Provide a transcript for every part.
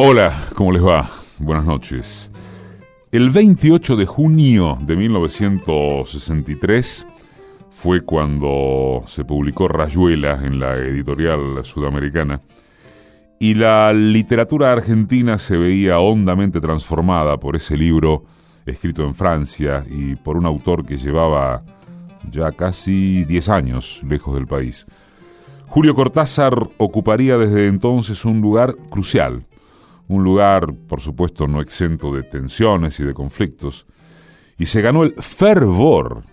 Hola, ¿cómo les va? Buenas noches. El 28 de junio de 1963 fue cuando se publicó Rayuela en la editorial sudamericana y la literatura argentina se veía hondamente transformada por ese libro escrito en Francia y por un autor que llevaba ya casi 10 años lejos del país. Julio Cortázar ocuparía desde entonces un lugar crucial un lugar, por supuesto, no exento de tensiones y de conflictos, y se ganó el fervor,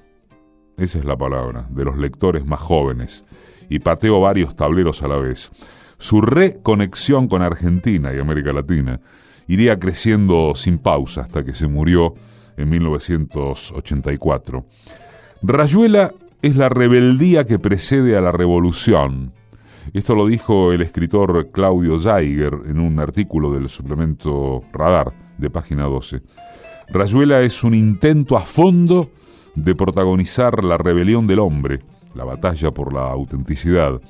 esa es la palabra, de los lectores más jóvenes, y pateó varios tableros a la vez. Su reconexión con Argentina y América Latina iría creciendo sin pausa hasta que se murió en 1984. Rayuela es la rebeldía que precede a la revolución, esto lo dijo el escritor Claudio Zeiger en un artículo del suplemento Radar de página 12. Rayuela es un intento a fondo de protagonizar la rebelión del hombre, la batalla por la autenticidad,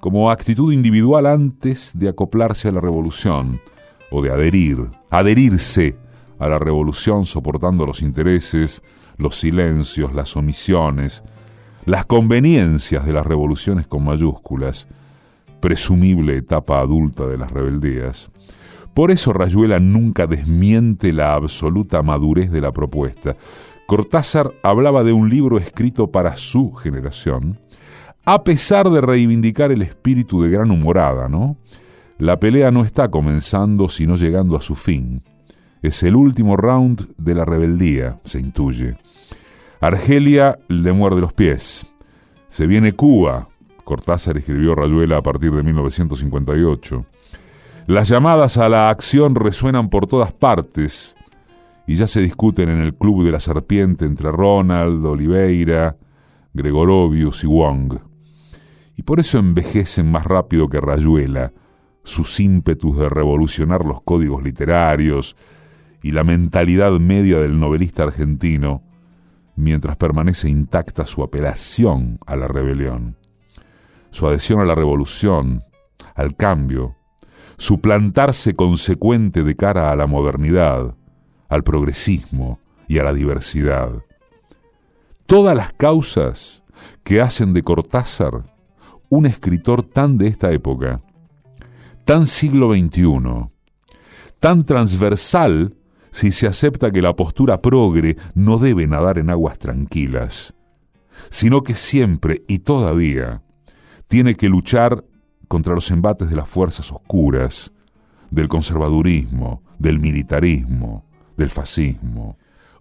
como actitud individual antes de acoplarse a la revolución o de adherir, adherirse a la revolución soportando los intereses, los silencios, las omisiones, las conveniencias de las revoluciones con mayúsculas, presumible etapa adulta de las rebeldías. Por eso Rayuela nunca desmiente la absoluta madurez de la propuesta. Cortázar hablaba de un libro escrito para su generación, a pesar de reivindicar el espíritu de gran humorada, ¿no? La pelea no está comenzando sino llegando a su fin. Es el último round de la rebeldía, se intuye. Argelia le muerde los pies. Se viene Cuba, Cortázar escribió Rayuela a partir de 1958. Las llamadas a la acción resuenan por todas partes y ya se discuten en el Club de la Serpiente entre Ronald, Oliveira, Gregorovius y Wong. Y por eso envejecen más rápido que Rayuela sus ímpetus de revolucionar los códigos literarios y la mentalidad media del novelista argentino, mientras permanece intacta su apelación a la rebelión su adhesión a la revolución, al cambio, su plantarse consecuente de cara a la modernidad, al progresismo y a la diversidad. Todas las causas que hacen de Cortázar un escritor tan de esta época, tan siglo XXI, tan transversal si se acepta que la postura progre no debe nadar en aguas tranquilas, sino que siempre y todavía tiene que luchar contra los embates de las fuerzas oscuras, del conservadurismo, del militarismo, del fascismo.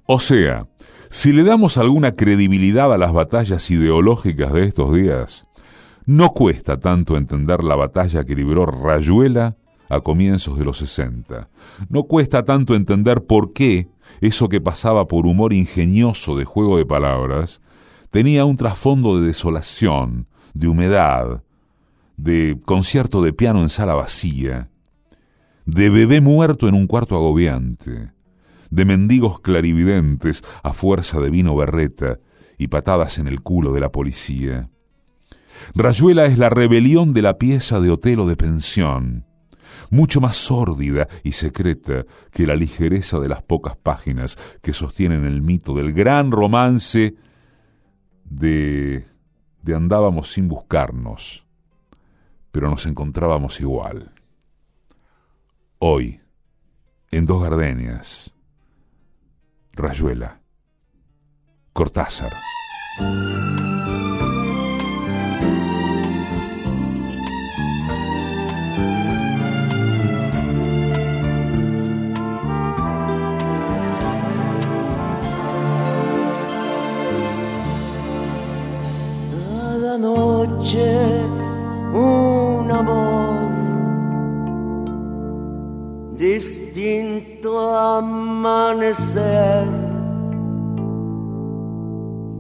O sea, si le damos alguna credibilidad a las batallas ideológicas de estos días, no cuesta tanto entender la batalla que libró Rayuela a comienzos de los 60. No cuesta tanto entender por qué eso que pasaba por humor ingenioso de juego de palabras tenía un trasfondo de desolación, de humedad, de concierto de piano en sala vacía, de bebé muerto en un cuarto agobiante, de mendigos clarividentes a fuerza de vino berreta y patadas en el culo de la policía. Rayuela es la rebelión de la pieza de Otelo de pensión, mucho más sórdida y secreta que la ligereza de las pocas páginas que sostienen el mito del gran romance de andábamos sin buscarnos, pero nos encontrábamos igual. Hoy, en dos gardenias, Rayuela, Cortázar. Distinto amanecer,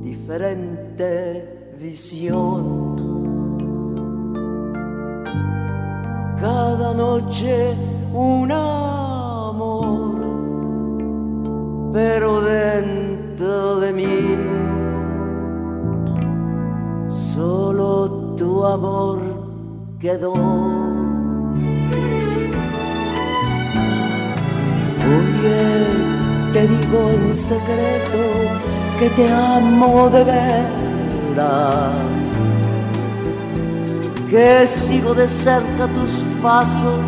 diferente visión. Cada noche un amor, pero dentro de mí solo tu amor quedó. Secreto que te amo de veras, que sigo de cerca tus pasos,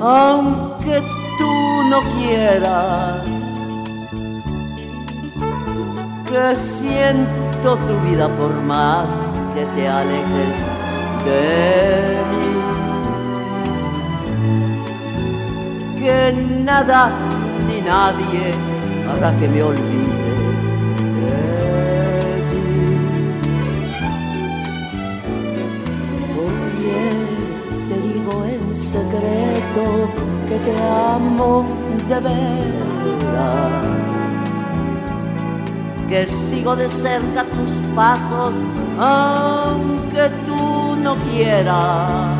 aunque tú no quieras, que siento tu vida por más que te alejes de mí. Que nada ni nadie hará que me olvide de te digo en secreto que te amo de veras que sigo de cerca tus pasos, aunque tú no quieras.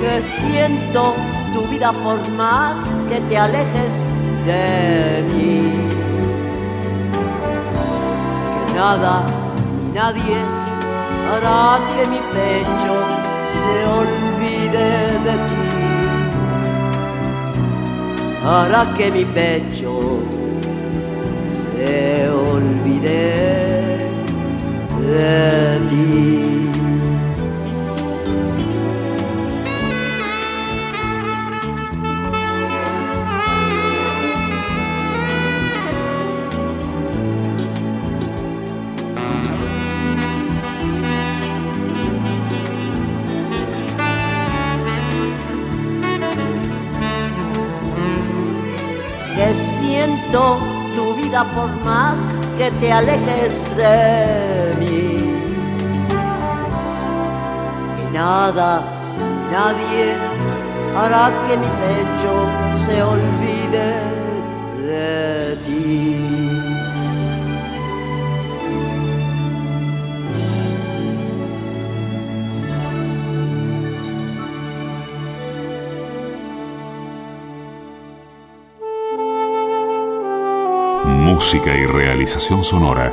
Que siento tu vida por más que te alejes de mí. Que nada ni nadie hará que mi pecho se olvide de ti hará que mi pecho se de mí. Y nada, nadie hará que mi pecho se olvide de ti. Música y realización sonora,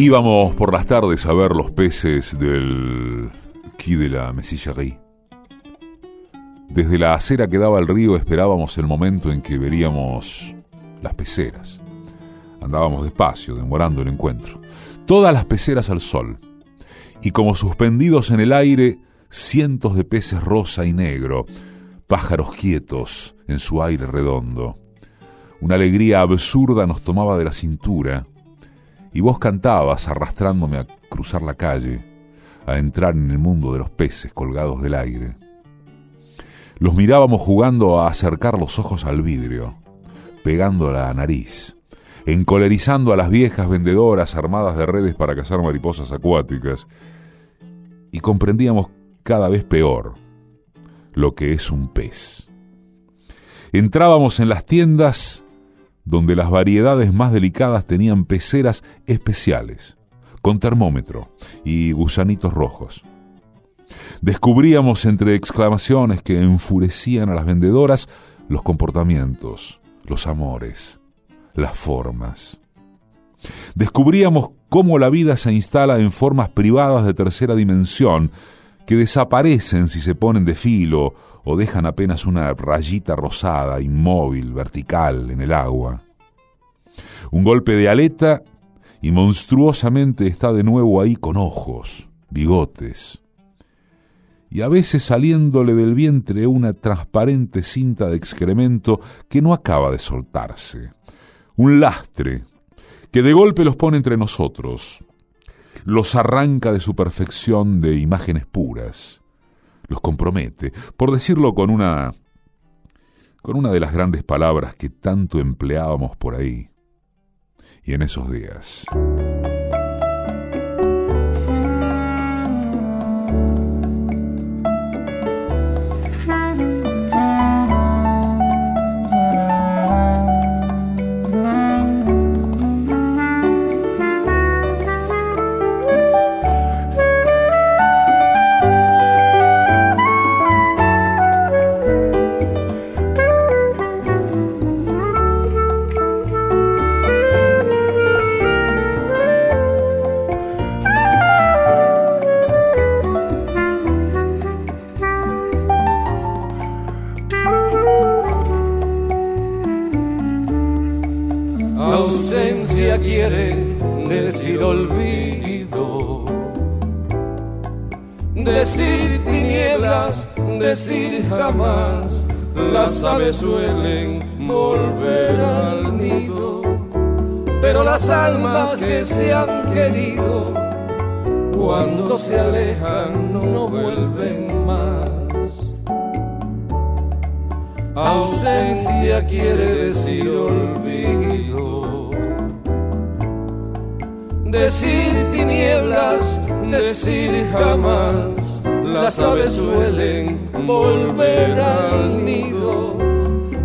Íbamos por las tardes a ver los peces del quay de la Mesillerie. Desde la acera que daba al río esperábamos el momento en que veríamos las peceras. Andábamos despacio, demorando el encuentro. Todas las peceras al sol. Y como suspendidos en el aire, cientos de peces rosa y negro, pájaros quietos en su aire redondo. Una alegría absurda nos tomaba de la cintura y vos cantabas arrastrándome a cruzar la calle, a entrar en el mundo de los peces colgados del aire. Los mirábamos jugando a acercar los ojos al vidrio, pegando la nariz, encolerizando a las viejas vendedoras armadas de redes para cazar mariposas acuáticas, y comprendíamos cada vez peor lo que es un pez. Entrábamos en las tiendas donde las variedades más delicadas tenían peceras especiales, con termómetro y gusanitos rojos. Descubríamos entre exclamaciones que enfurecían a las vendedoras los comportamientos, los amores, las formas. Descubríamos cómo la vida se instala en formas privadas de tercera dimensión que desaparecen si se ponen de filo o dejan apenas una rayita rosada, inmóvil, vertical, en el agua. Un golpe de aleta y monstruosamente está de nuevo ahí con ojos, bigotes, y a veces saliéndole del vientre una transparente cinta de excremento que no acaba de soltarse. Un lastre que de golpe los pone entre nosotros, los arranca de su perfección de imágenes puras, los compromete, por decirlo con una con una de las grandes palabras que tanto empleábamos por ahí y en esos días. Decir tinieblas, decir jamás. Las aves suelen volver al nido, pero las almas que se han querido, cuando se alejan no vuelven más. Ausencia quiere decir olvido. Decir tinieblas, decir jamás. Las aves suelen volver al nido,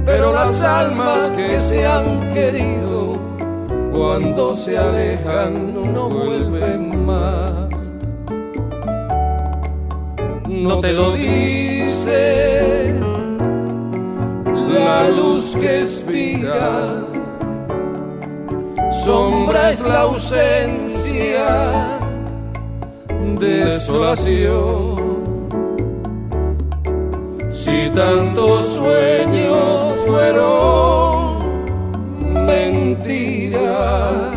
pero las almas que se han querido, cuando se alejan no vuelven más. No te lo dice la luz que espía, sombra es la ausencia, desolación. Si tantos sueños fueron mentira,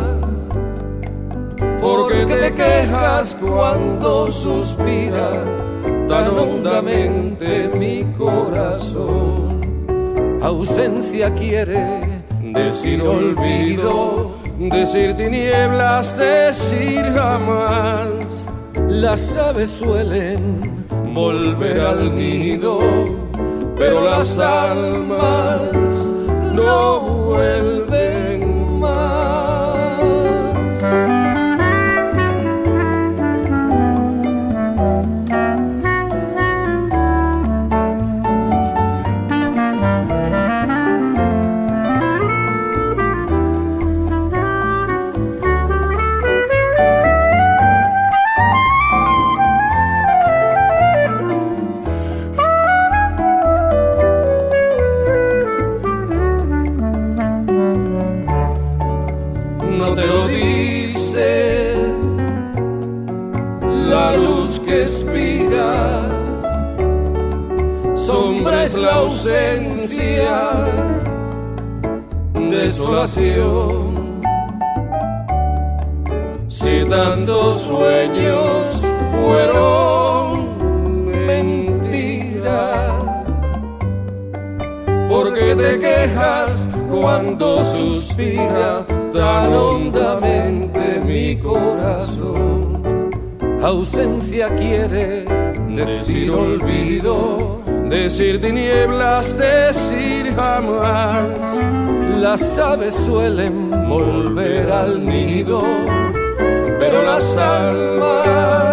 porque te quejas cuando suspira tan hondamente mi corazón? Ausencia quiere decir olvido, decir tinieblas, decir jamás. Las aves suelen volver al nido, pero las almas no vuelven ausencia, desolación. Si tantos sueños fueron mentira, porque te quejas cuando suspira tan hondamente mi corazón. Ausencia quiere decir olvido, decir tinieblas, decir jamás. Las aves suelen volver al nido, pero las almas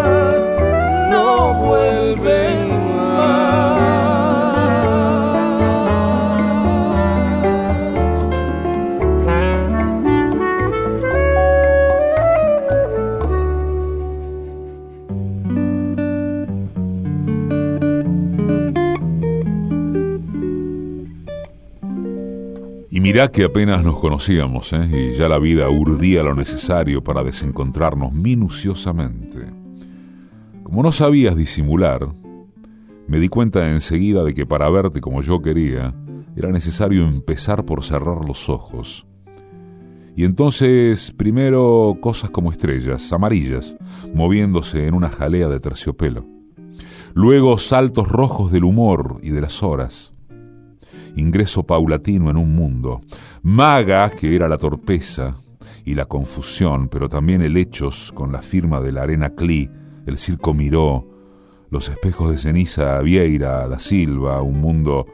mirá que apenas nos conocíamos, ¿eh? y ya la vida urdía lo necesario para desencontrarnos minuciosamente. Como no sabías disimular, me di cuenta enseguida de que para verte como yo quería, era necesario empezar por cerrar los ojos. Y entonces, primero cosas como estrellas, amarillas, moviéndose en una jalea de terciopelo. Luego saltos rojos del humor y de las horas ingreso paulatino en un mundo. Maga, que era la torpeza y la confusión, pero también el hechos con la firma de la arena Cli, el circo Miró, los espejos de ceniza Vieira, da Silva, un mundo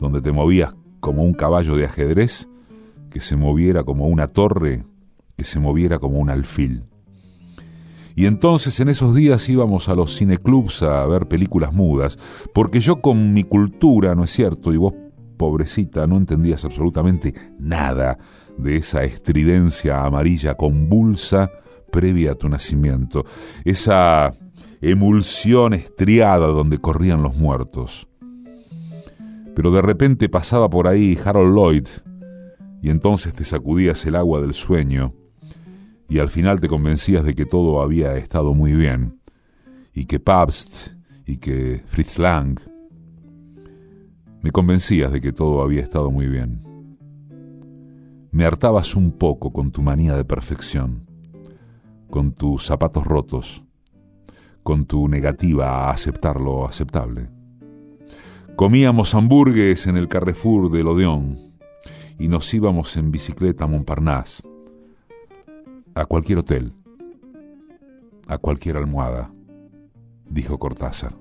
donde te movías como un caballo de ajedrez, que se moviera como una torre, que se moviera como un alfil. Y entonces en esos días íbamos a los cineclubs a ver películas mudas, porque yo con mi cultura, ¿no es cierto? Y vos pobrecita, no entendías absolutamente nada de esa estridencia amarilla convulsa previa a tu nacimiento, esa emulsión estriada donde corrían los muertos. Pero de repente pasaba por ahí Harold Lloyd y entonces te sacudías el agua del sueño y al final te convencías de que todo había estado muy bien y que Pabst y que Fritz Lang me convencías de que todo había estado muy bien. me hartabas un poco con tu manía de perfección, con tus zapatos rotos, con tu negativa a aceptar lo aceptable. Comíamos hamburgues en el Carrefour del Odeón y nos íbamos en bicicleta a Montparnasse, a cualquier hotel, a cualquier almohada, dijo Cortázar.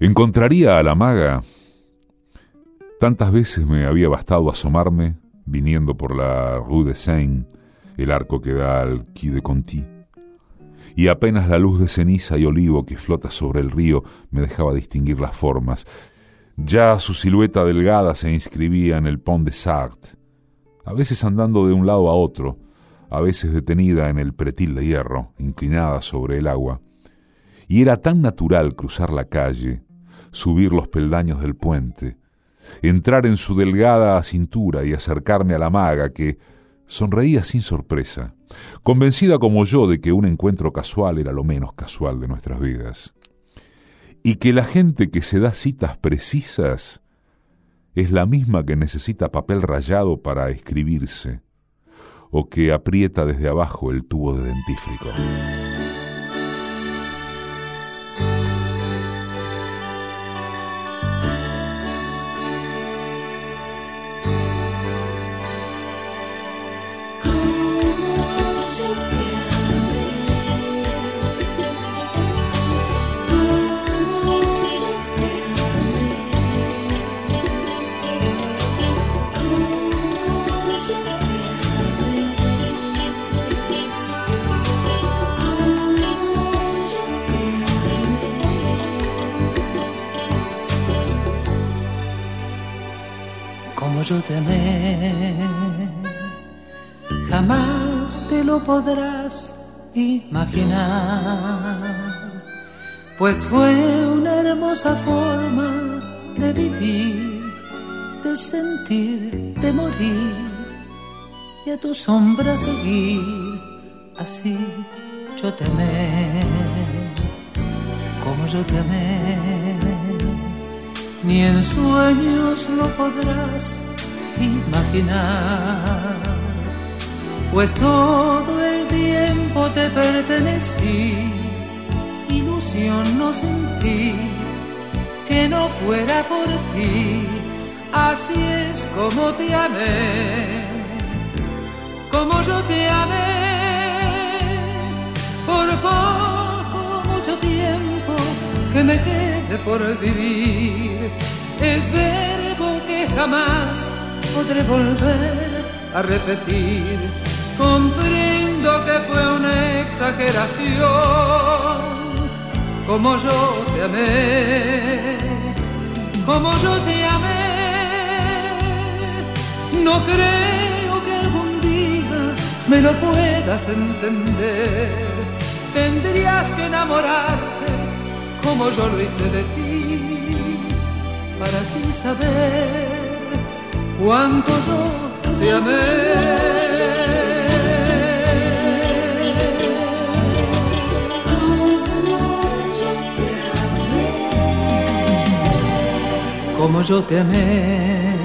Encontraría a la maga. Tantas veces me había bastado asomarme, viniendo por la Rue de Seine, el arco que da al Quai de Conti, y apenas la luz de ceniza y olivo que flota sobre el río me dejaba distinguir las formas. Ya su silueta delgada se inscribía en el Pont de Sarthe, a veces andando de un lado a otro, a veces detenida en el pretil de hierro, inclinada sobre el agua. Y era tan natural cruzar la calle, subir los peldaños del puente, entrar en su delgada cintura y acercarme a la maga que sonreía sin sorpresa, convencida como yo de que un encuentro casual era lo menos casual de nuestras vidas. Y que la gente que se da citas precisas es la misma que necesita papel rayado para escribirse, o que aprieta desde abajo el tubo de dentífrico. Yo te amé, jamás te lo podrás imaginar, pues fue una hermosa forma de vivir, de sentir, de morir y a tu sombra seguir, así yo te amé, como yo te amé. Ni en sueños lo podrás imaginar, pues todo el tiempo te pertenecí, ilusión no sentí que no fuera por ti, así es como te amé, como yo te amé, por poco, mucho tiempo que me quede por vivir, es verbo que jamás podré volver a repetir. Comprendo que fue una exageración, como yo te amé, como yo te amé. No creo que algún día me lo puedas entender. Tendrías que enamorarte como yo lo hice de ti, para así saber cuánto yo te amé. Como yo te amé,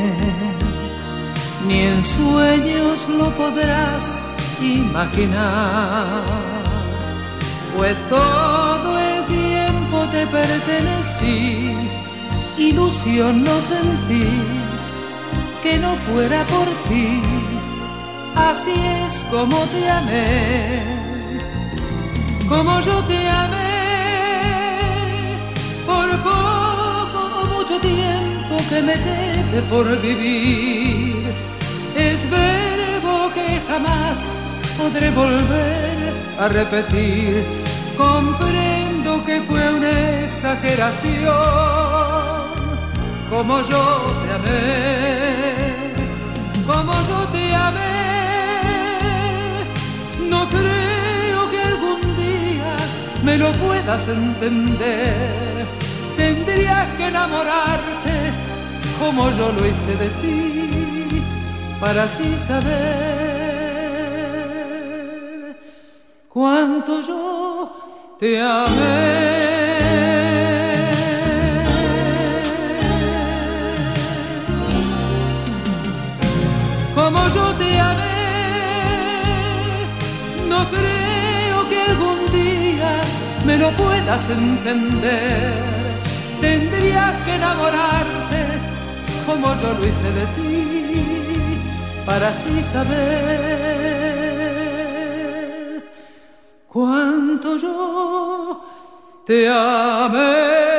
ni en sueños lo podrás imaginar, pues todo el tiempo te pertenecí, ilusión no sentí que no fuera por ti. Así es como te amé, como yo te amé, por poco o mucho tiempo que me quede por vivir. Es verbo que jamás podré volver a repetir. Comprendo que fue una exageración, como yo te amé como yo te amé. No creo que algún día me lo puedas entender. Tendrías que enamorarte como yo lo hice de ti, para así saber cuánto yo te amé. Puedas entender. Tendrías que enamorarte como yo lo hice de ti, para así saber cuánto yo te amé.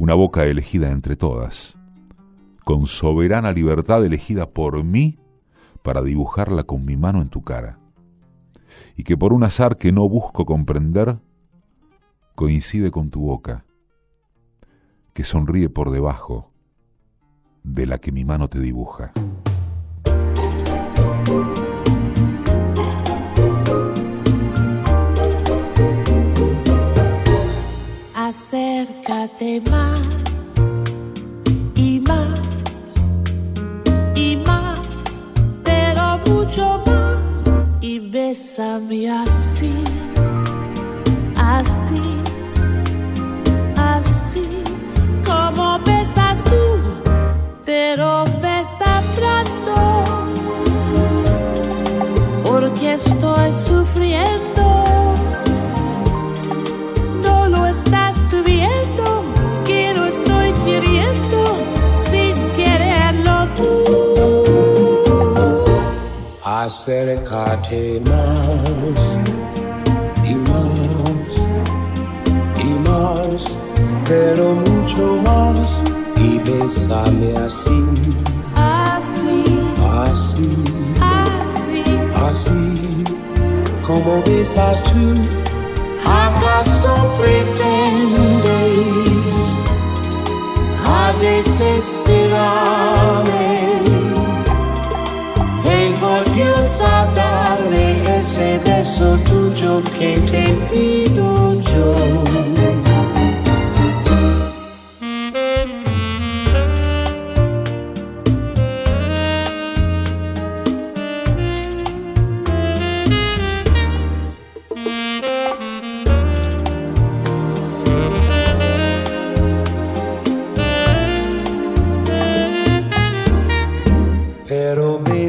una boca elegida entre todas, con soberana libertad elegida por mí para dibujarla con mi mano en tu cara, y que por un azar que no busco comprender, coincide con tu boca, que sonríe por debajo de la que mi mano te dibuja. Acércate más y más y más, pero mucho más y bésame así, más y más y más, pero mucho más y bésame así, así, así, así, así, como besas tú. ¿Acaso pretendes a desesperarme? Dios a darle ese beso tuyo que te pido yo.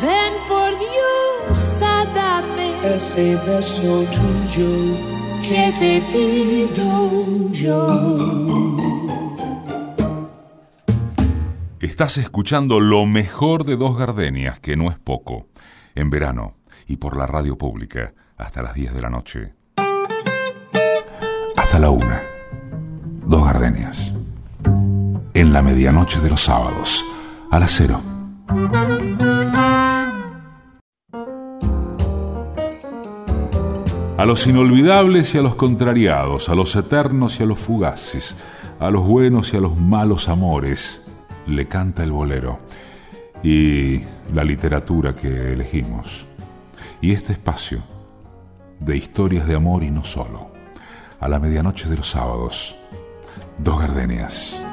Ven por Dios a darme ese beso tuyo que te pido yo. Estás escuchando lo mejor de Dos Gardenias, que no es poco, en verano y por la radio pública hasta las 10 de la noche. Hasta la una. Dos Gardenias. En la medianoche de los sábados, a las cero. A los inolvidables y a los contrariados, a los eternos y a los fugaces, a los buenos y a los malos amores, le canta el bolero. y la literatura que elegimos. Y este espacio de historias de amor y no solo. A la medianoche de los sábados, dos gardenias.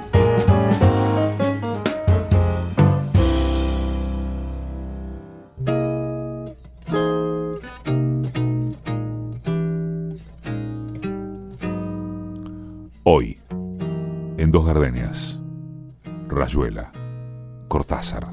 Cortázar.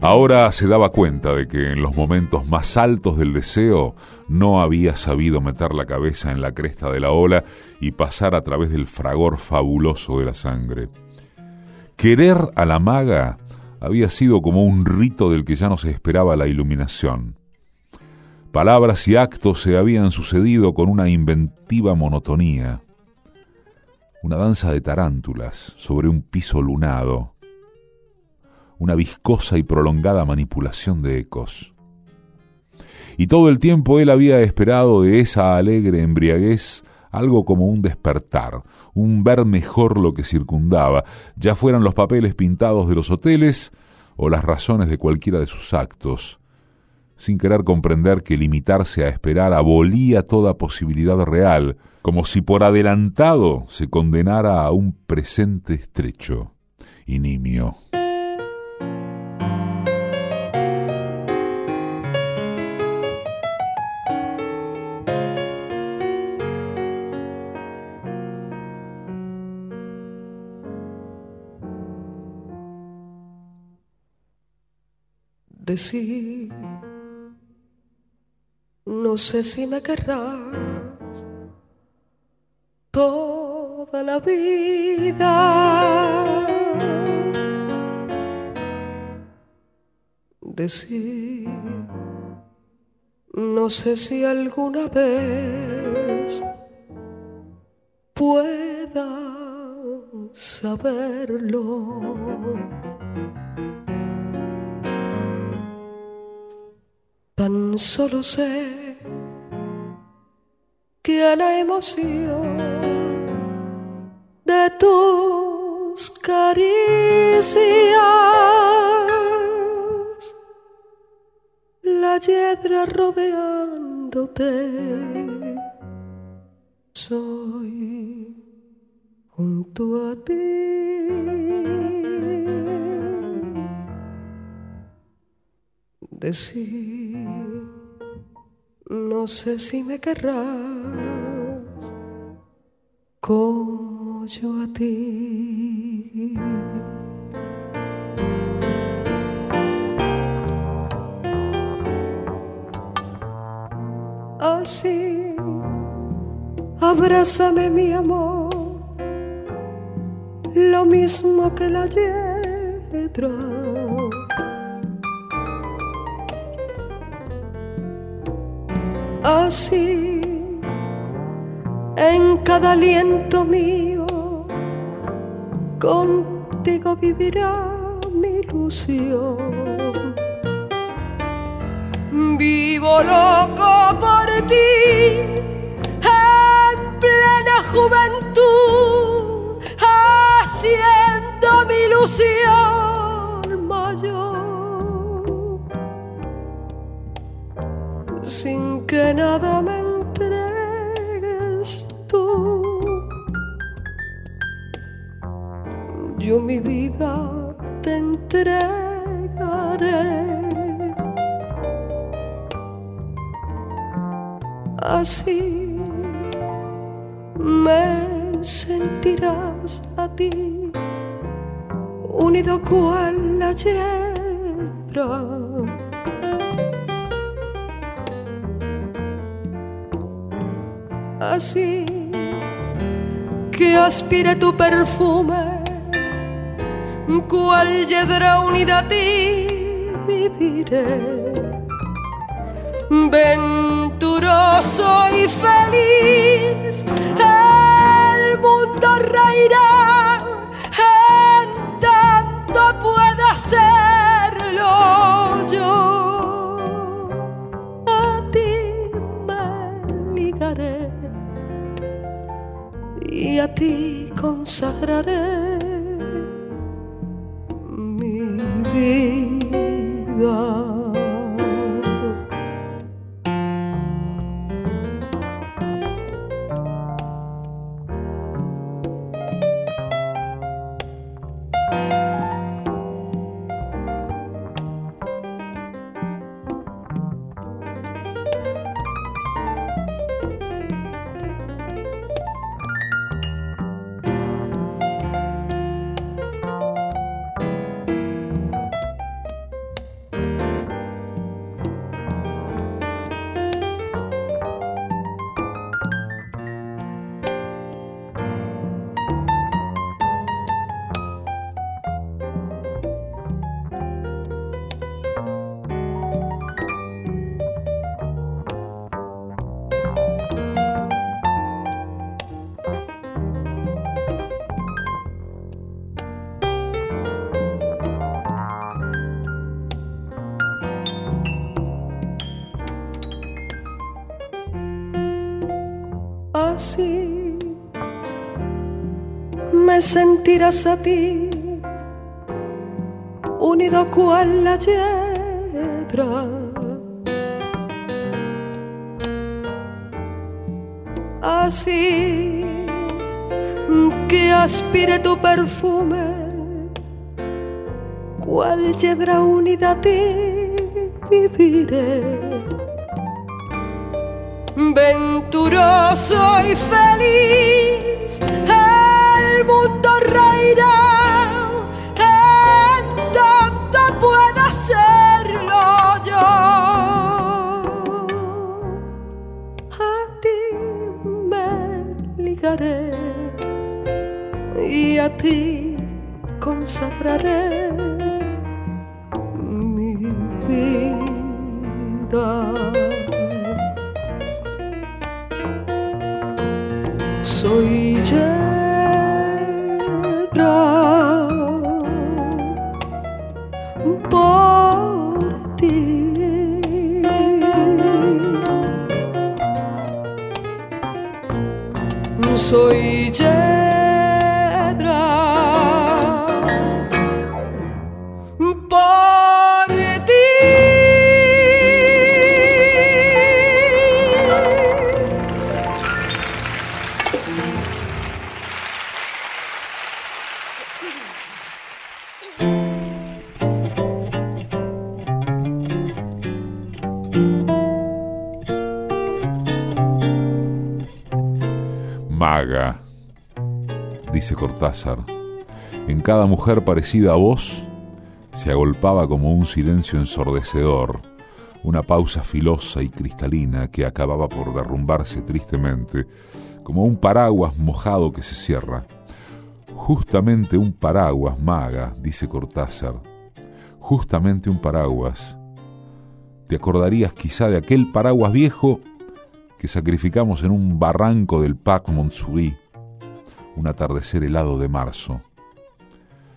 Ahora se daba cuenta de que en los momentos más altos del deseo no había sabido meter la cabeza en la cresta de la ola y pasar a través del fragor fabuloso de la sangre. Querer a la maga había sido como un rito del que ya no se esperaba la iluminación. Palabras y actos se habían sucedido con una inventiva monotonía. Una danza de tarántulas sobre un piso lunado. Una viscosa y prolongada manipulación de ecos. Y todo el tiempo él había esperado de esa alegre embriaguez algo como un despertar, un ver mejor lo que circundaba, ya fueran los papeles pintados de los hoteles o las razones de cualquiera de sus actos, sin querer comprender que limitarse a esperar abolía toda posibilidad real, como si por adelantado se condenara a un presente estrecho y nimio. decir, no sé si me querrás toda la vida. Decir, no sé si alguna vez pueda saberlo. Tan solo sé a la emoción de tus caricias. La hiedra rodeándote. Soy junto a ti. Decir, no sé si me querrás como a ti. Así, abrázame mi amor, lo mismo que la hiedra así en cada aliento mío. Contigo vivirá mi ilusión. Vivo loco por ti en plena juventud haciendo mi ilusión mayor. Sin que nada me Así me sentirás a ti, unido cual la así que aspire tu perfume, cual yedra unida a ti viviré venturoso y feliz. El mundo reirá en tanto pueda hacerlo yo. A ti me ligaré y a ti consagraré. A ti unido cual la hiedra así que aspire tu perfume cual hiedra unida a ti viviré. Venturoso y feliz, el mundo reirá en tanto pueda serlo yo. A ti me ligaré y a ti consagraré mi vida. soy Cortázar, en cada mujer parecida a vos se agolpaba como un silencio ensordecedor, una pausa filosa y cristalina que acababa por derrumbarse tristemente, como un paraguas mojado que se cierra. Justamente un paraguas, maga, dice Cortázar, justamente un paraguas. Te acordarías quizá de aquel paraguas viejo que sacrificamos en un barranco del Pac Montsouris, un atardecer helado de marzo.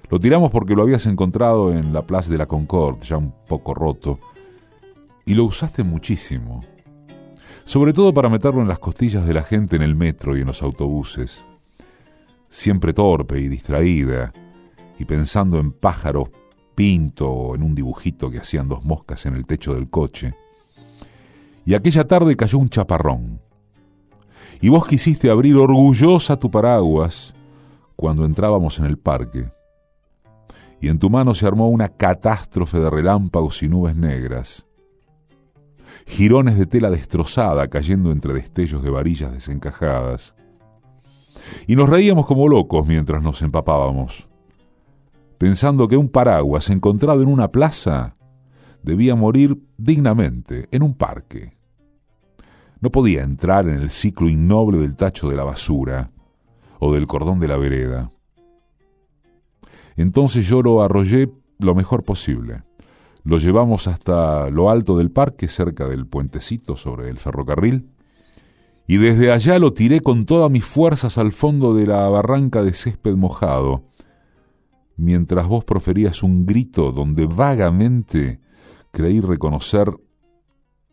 Lo tiramos porque lo habías encontrado en la Place de la Concorde, ya un poco roto, y lo usaste muchísimo, sobre todo para meterlo en las costillas de la gente en el metro y en los autobuses, siempre torpe y distraída, y pensando en pájaros pinto o en un dibujito que hacían dos moscas en el techo del coche. Y aquella tarde cayó un chaparrón. Y vos quisiste abrir orgullosa tu paraguas cuando entrábamos en el parque. Y en tu mano se armó una catástrofe de relámpagos y nubes negras. Jirones de tela destrozada cayendo entre destellos de varillas desencajadas. Y nos reíamos como locos mientras nos empapábamos, pensando que un paraguas encontrado en una plaza debía morir dignamente en un parque. No podía entrar en el ciclo innoble del tacho de la basura o del cordón de la vereda. Entonces yo lo arrollé lo mejor posible. Lo llevamos hasta lo alto del parque, cerca del puentecito sobre el ferrocarril, y desde allá lo tiré con todas mis fuerzas al fondo de la barranca de césped mojado, mientras vos proferías un grito donde vagamente creí reconocer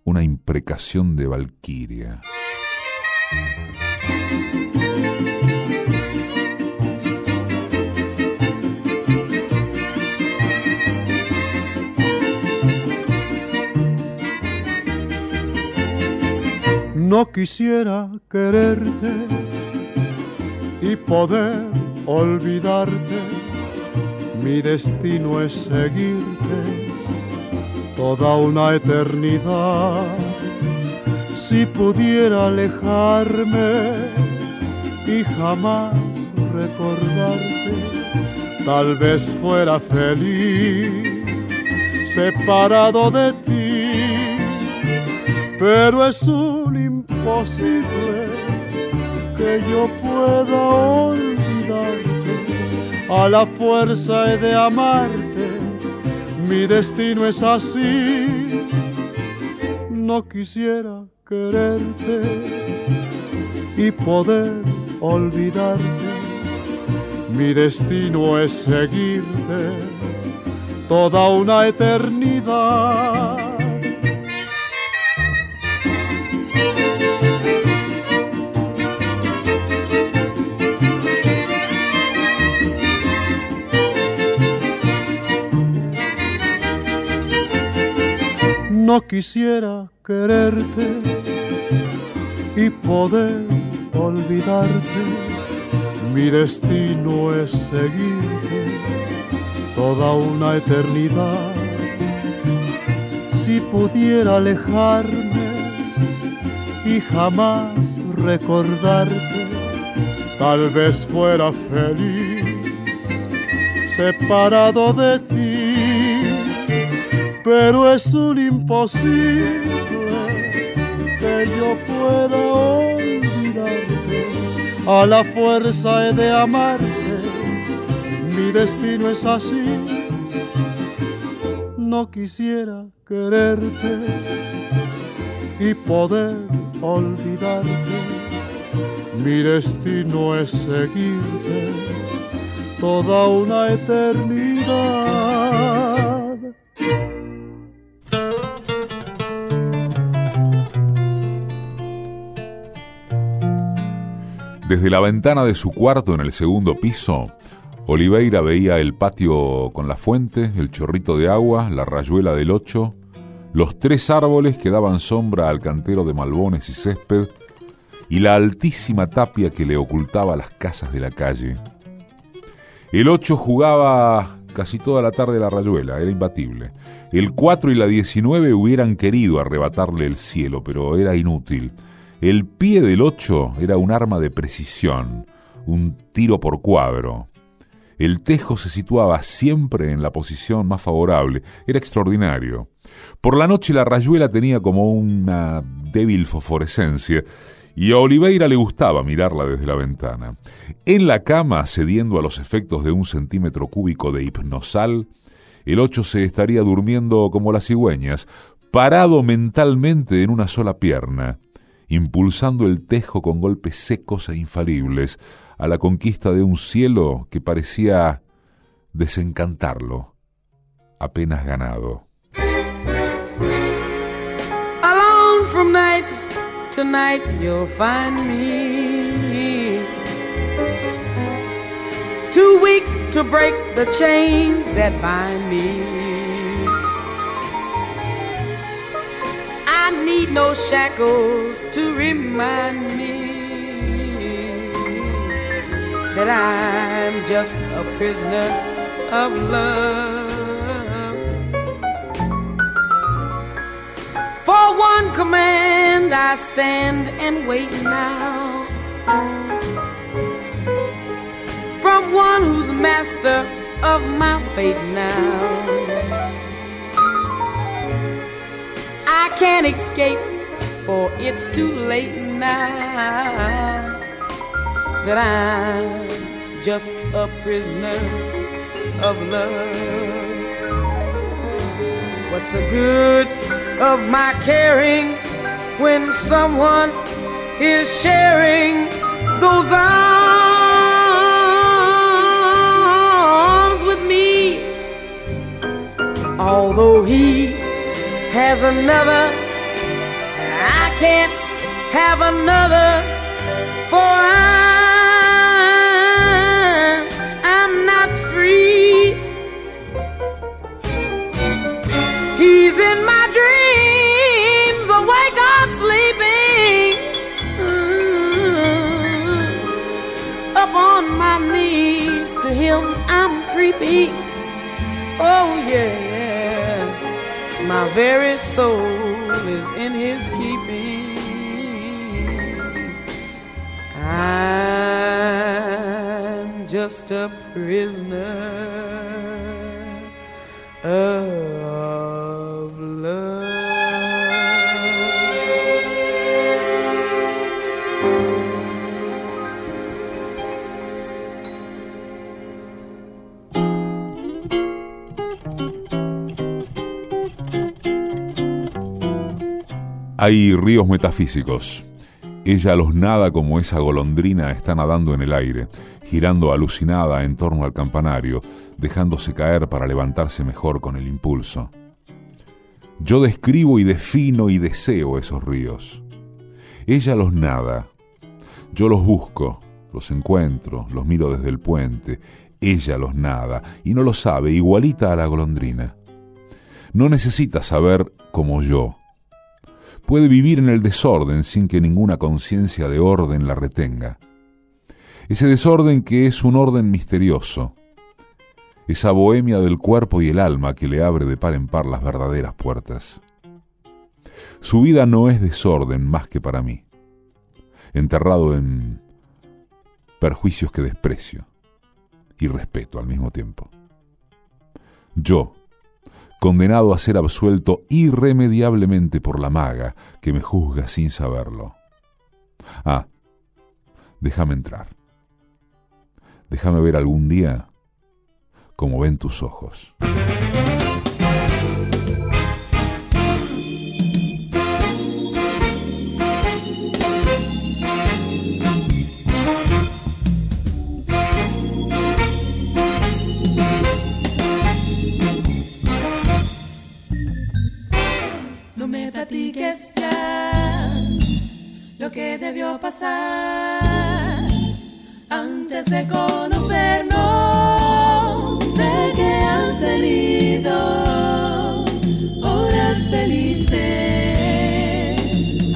una imprecación de valquiria. No quisiera quererte y poder olvidarte. Mi destino es seguirte toda una eternidad. Si pudiera alejarme y jamás recordarte, tal vez fuera feliz separado de ti, pero es un imposible que yo pueda olvidarte, a la fuerza de amarte, mi destino es así, no quisiera quererte y poder olvidarte, mi destino es seguirte toda una eternidad. No quisiera quererte y poder olvidarte. Mi destino es seguirte toda una eternidad. Si pudiera alejarme y jamás recordarte, tal vez fuera feliz separado de ti, pero es un imposible que yo pueda olvidarte. A la fuerza he de amarte mi destino es así. No quisiera quererte y poder olvidarte. Mi destino es seguirte toda una eternidad. Desde la ventana de su cuarto en el segundo piso, Oliveira veía el patio con la fuente, el chorrito de agua, la rayuela del ocho, los tres árboles que daban sombra al cantero de malbones y césped, y la altísima tapia que le ocultaba las casas de la calle. El ocho jugaba casi toda la tarde la rayuela, era imbatible. El cuatro y la diecinueve hubieran querido arrebatarle el cielo, pero era inútil. El pie del ocho era un arma de precisión, un tiro por cuadro. El tejo se situaba siempre en la posición más favorable. Era extraordinario. Por la noche la rayuela tenía como una débil fosforescencia y a Oliveira le gustaba mirarla desde la ventana. En la cama, cediendo a los efectos de un centímetro cúbico de hipnosal, el ocho se estaría durmiendo como las cigüeñas, parado mentalmente en una sola pierna, impulsando el tejo con golpes secos e infalibles, a la conquista de un cielo que parecía desencantarlo, apenas ganado. Alone from night to night you'll find me Too weak to break the chains that bind me I need no shackles to remind me that I'm just a prisoner of love. For one command I stand and wait now. From one who's master of my fate now. I can't escape, for it's too late now that I'm just a prisoner of love. What's the good of my caring when someone is sharing those arms with me? Although he has another. I can't have another, for I'm, I'm not free. He's in my dreams, awake or sleeping, Ooh, up on my knees to him I'm creepy. Oh yeah very soul is in his keeping. I'm just a prisoner of Hay ríos metafísicos. Ella los nada como esa golondrina está nadando en el aire, girando alucinada en torno al campanario, dejándose caer para levantarse mejor con el impulso. Yo describo y defino y deseo esos ríos. Ella los nada. Yo los busco, los encuentro, los miro desde el puente. Ella los nada y no lo sabe, igualita a la golondrina. No necesita saber como yo puede vivir en el desorden sin que ninguna conciencia de orden la retenga. Ese desorden que es un orden misterioso, esa bohemia del cuerpo y el alma que le abre de par en par las verdaderas puertas. Su vida no es desorden más que para mí, enterrado en perjuicios que desprecio y respeto al mismo tiempo. Yo, condenado a ser absuelto irremediablemente por la maga que me juzga sin saberlo. Ah, déjame entrar. Déjame ver algún día como ven tus ojos. Lo que debió pasar antes de conocernos. Sé que has tenido horas felices,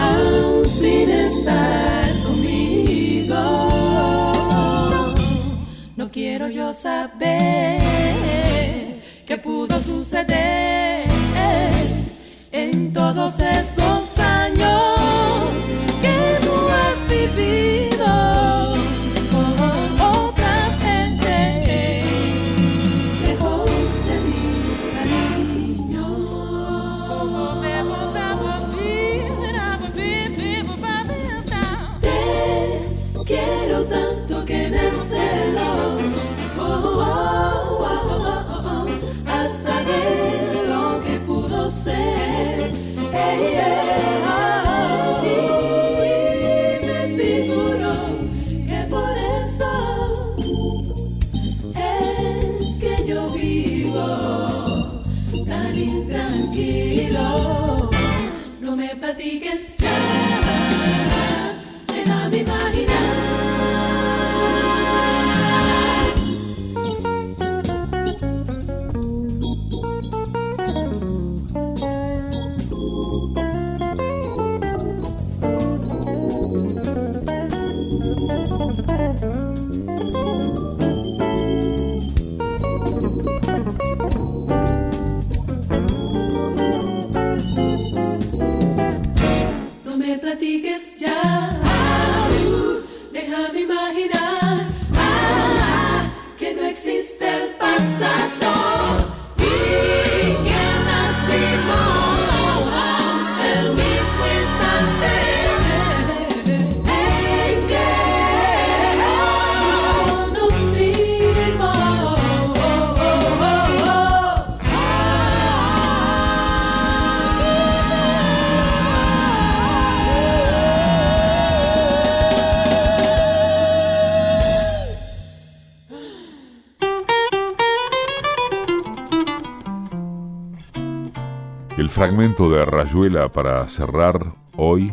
aún sin estar conmigo. No quiero yo saber qué pudo suceder en todos esos fragmento de Rayuela para cerrar hoy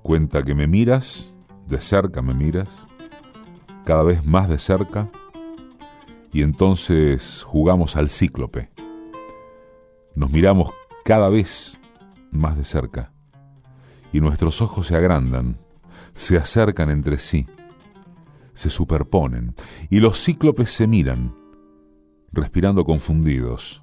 cuenta que me miras, de cerca me miras, cada vez más de cerca, y entonces jugamos al cíclope. Nos miramos cada vez más de cerca, y nuestros ojos se agrandan, se acercan entre sí, se superponen y los cíclopes se miran, respirando confundidos.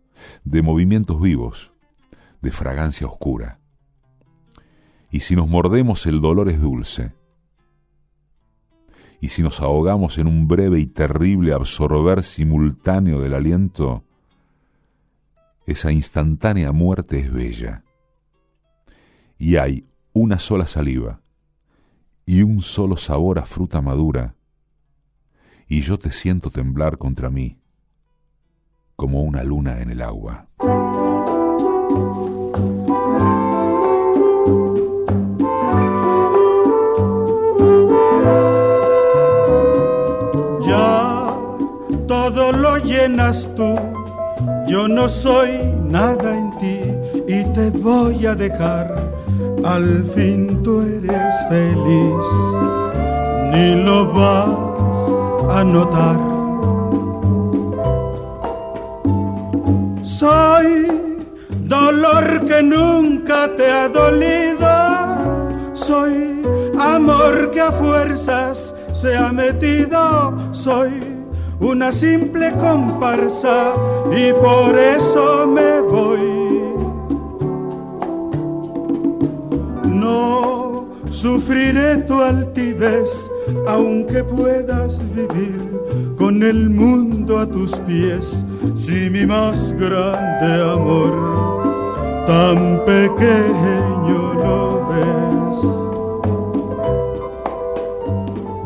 de movimientos vivos, de fragancia oscura. Y si nos mordemos el dolor es dulce, y si nos ahogamos en un breve y terrible absorber simultáneo del aliento, esa instantánea muerte es bella. Y hay una sola saliva y un solo sabor a fruta madura, y yo te siento temblar contra mí como una luna en el agua. Ya todo lo llenas tú yo no soy nada en ti y te voy a dejar. Al fin tú eres feliz, ni lo vas a notar. Soy dolor que nunca te ha dolido. Soy amor que a fuerzas se ha metido. Soy una simple comparsa y por eso me voy. No sufriré tu altivez, aunque puedas vivir con el mundo a tus pies, si mi más grande amor tan pequeño lo ves.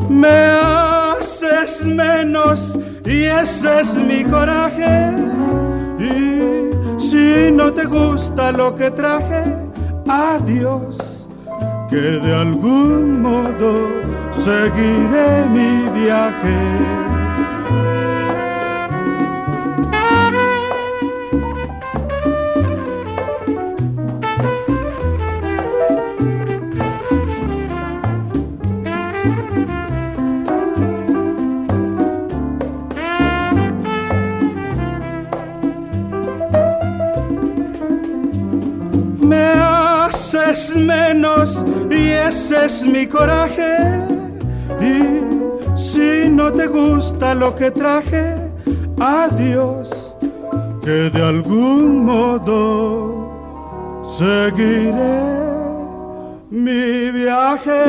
Me menos y ese es mi coraje. Y si no te gusta lo que traje, adiós, que de algún modo seguiré mi viaje. Menos y ese es mi coraje. Y si no te gusta lo que traje, adiós, que de algún modo seguiré mi viaje.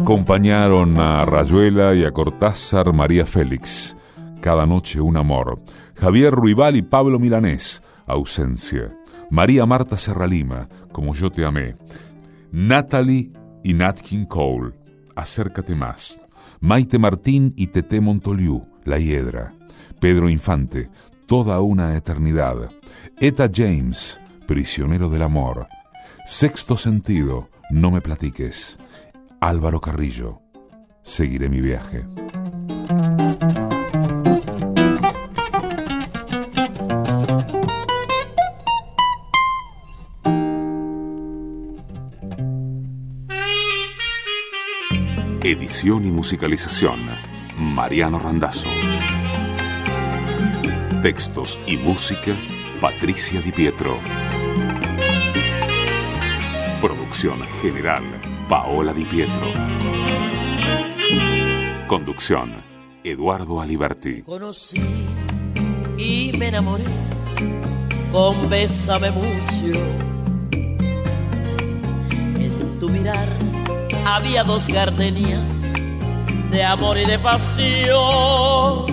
Acompañaron a Rayuela y a Cortázar María Félix, Cada noche un amor, Javier Ruibal y Pablo Milanés, Ausencia, María Marta Serralima, Como yo te amé, Natalie y Nat King Cole, Acércate más, Maite Martín y Tete Montoliu, La Hiedra, Pedro Infante, Toda una eternidad, Eta James, Prisionero del amor, Sexto sentido, No me platiques, Álvaro Carrillo. Seguiré mi viaje. Edición y musicalización, Mariano Randazzo. Textos y música, Patricia Di Pietro. Producción general, Paola Di Pietro. Conducción, Eduardo Aliberti. Conocí y me enamoré con Bésame mucho. En tu mirar había dos gardenias de amor y de pasión.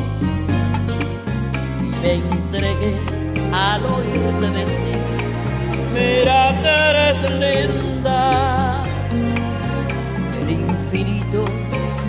Y me entregué al oírte decir, mira que eres linda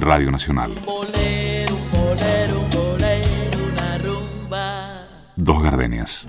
En Radio Nacional. Un bolero, un bolero, un bolero, una rumba. Dos gardenias.